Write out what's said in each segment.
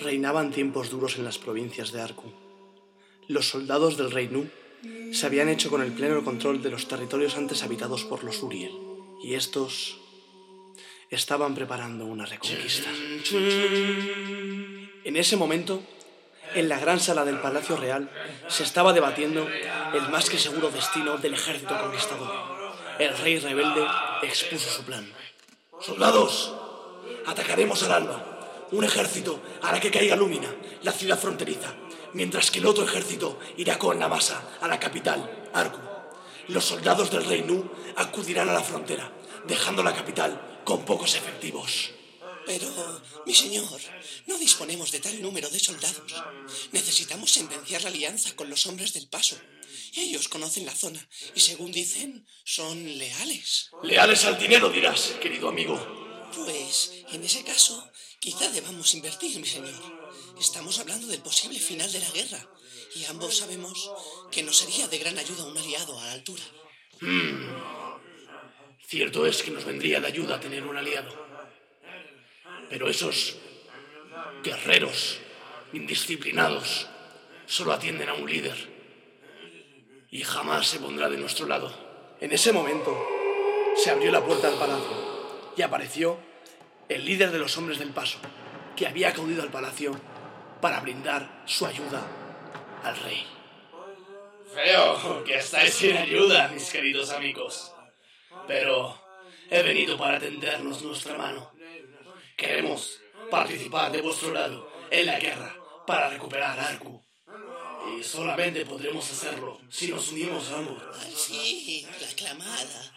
Reinaban tiempos duros en las provincias de Arku. Los soldados del rey Nu se habían hecho con el pleno control de los territorios antes habitados por los Uriel, y estos estaban preparando una reconquista. En ese momento, en la gran sala del Palacio Real, se estaba debatiendo el más que seguro destino del ejército conquistador. El rey rebelde expuso su plan. Soldados, atacaremos al alba. Un ejército hará que caiga Lúmina, la ciudad fronteriza, mientras que el otro ejército irá con la masa a la capital, Arku. Los soldados del rey Nu acudirán a la frontera, dejando la capital con pocos efectivos. Pero, mi señor, no disponemos de tal número de soldados. Necesitamos sentenciar la alianza con los hombres del paso. Ellos conocen la zona y, según dicen, son leales. Leales al dinero, dirás, querido amigo. Pues, en ese caso, quizá debamos invertir, mi señor. Estamos hablando del posible final de la guerra y ambos sabemos que nos sería de gran ayuda un aliado a la altura. Hmm. Cierto es que nos vendría de ayuda tener un aliado. Pero esos guerreros indisciplinados solo atienden a un líder y jamás se pondrá de nuestro lado. En ese momento se abrió la puerta del palacio y apareció el líder de los hombres del paso, que había acudido al palacio para brindar su ayuda al rey. Veo que estáis sin ayuda, mis queridos amigos. Pero he venido para tendernos nuestra mano. Queremos participar de vuestro lado en la guerra para recuperar Arku. Y solamente podremos hacerlo si nos unimos ambos. sí, la aclamada.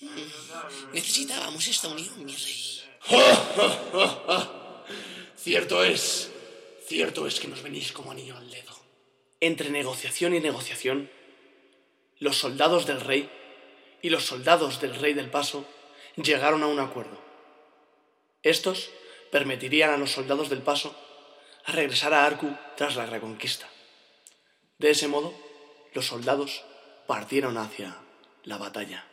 Mm, necesitábamos esta unión, mi rey. Cierto es, cierto es que nos venís como anillo al dedo. Entre negociación y negociación, los soldados del rey y los soldados del rey del paso llegaron a un acuerdo. Estos permitirían a los soldados del paso a regresar a Arku tras la reconquista. De ese modo, los soldados partieron hacia la batalla.